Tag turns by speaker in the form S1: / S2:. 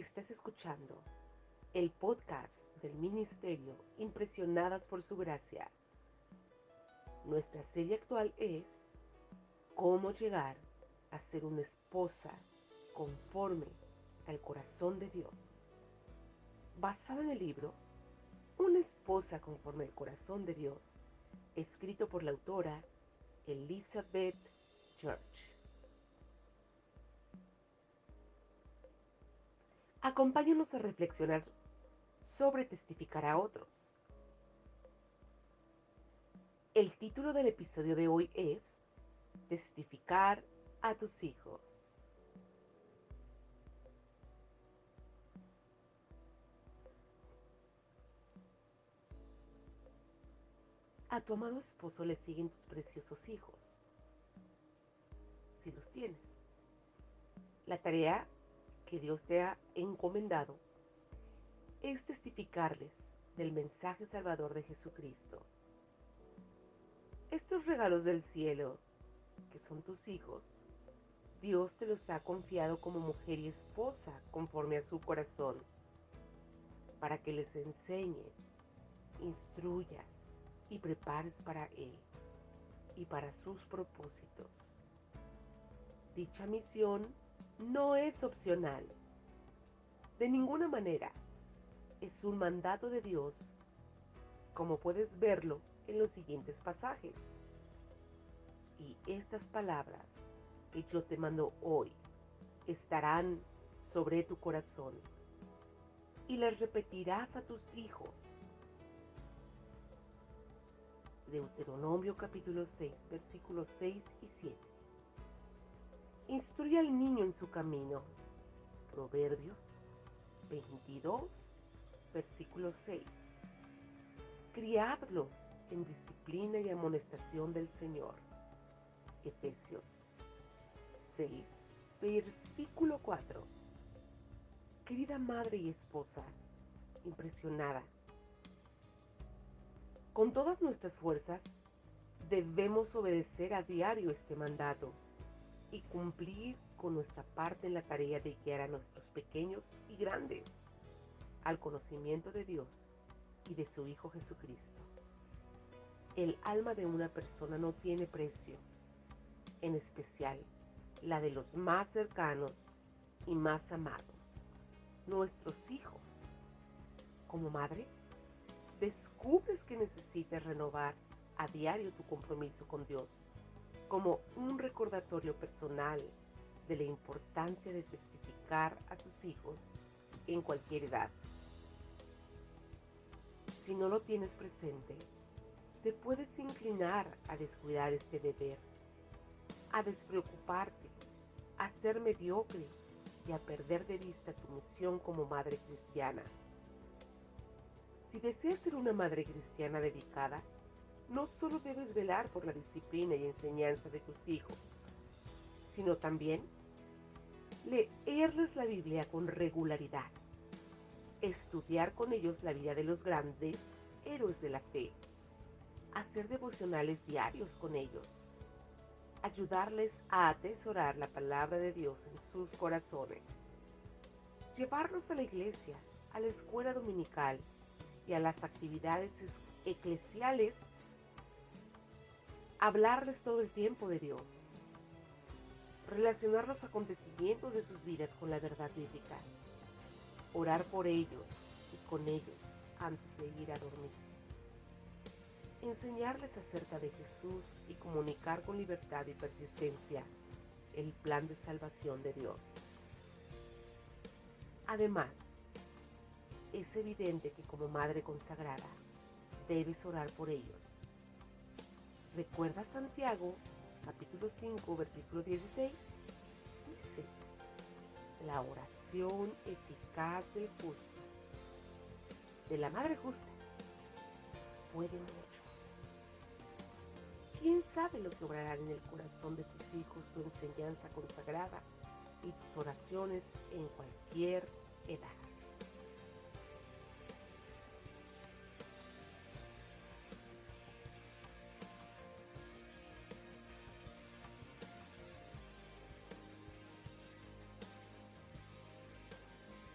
S1: Estás escuchando el podcast del Ministerio Impresionadas por Su Gracia. Nuestra serie actual es Cómo llegar a ser una esposa conforme al corazón de Dios. Basada en el libro Una esposa conforme al corazón de Dios, escrito por la autora Elizabeth Church. Acompáñanos a reflexionar sobre testificar a otros. El título del episodio de hoy es Testificar a tus hijos. A tu amado esposo le siguen tus preciosos hijos, si los tienes. La tarea que Dios te ha encomendado es testificarles del mensaje salvador de Jesucristo. Estos regalos del cielo, que son tus hijos, Dios te los ha confiado como mujer y esposa conforme a su corazón, para que les enseñes, instruyas y prepares para Él y para sus propósitos. Dicha misión no es opcional. De ninguna manera. Es un mandato de Dios, como puedes verlo en los siguientes pasajes. Y estas palabras que yo te mando hoy estarán sobre tu corazón y las repetirás a tus hijos. Deuteronomio capítulo 6, versículos 6 y 7. Instruye al niño en su camino. Proverbios 22, versículo 6. Criadlos en disciplina y amonestación del Señor. Efesios 6, versículo 4. Querida madre y esposa, impresionada, con todas nuestras fuerzas debemos obedecer a diario este mandato y cumplir con nuestra parte en la tarea de guiar a nuestros pequeños y grandes al conocimiento de Dios y de su Hijo Jesucristo. El alma de una persona no tiene precio, en especial la de los más cercanos y más amados, nuestros hijos. Como madre, descubres que necesitas renovar a diario tu compromiso con Dios como un recordatorio personal de la importancia de testificar a tus hijos en cualquier edad. Si no lo tienes presente, te puedes inclinar a descuidar este deber, a despreocuparte, a ser mediocre y a perder de vista tu misión como madre cristiana. Si deseas ser una madre cristiana dedicada, no solo debes velar por la disciplina y enseñanza de tus hijos, sino también leerles la Biblia con regularidad, estudiar con ellos la vida de los grandes héroes de la fe, hacer devocionales diarios con ellos, ayudarles a atesorar la palabra de Dios en sus corazones, llevarlos a la iglesia, a la escuela dominical y a las actividades eclesiales hablarles todo el tiempo de Dios, relacionar los acontecimientos de sus vidas con la verdad bíblica, orar por ellos y con ellos antes de ir a dormir, enseñarles acerca de Jesús y comunicar con libertad y persistencia el plan de salvación de Dios. Además, es evidente que como madre consagrada debes orar por ellos Recuerda Santiago, capítulo 5, versículo 16. Dice, la oración eficaz del justo, de la madre justa, puede mucho. ¿Quién sabe lo que obrará en el corazón de tus hijos tu enseñanza consagrada y tus oraciones en cualquier edad?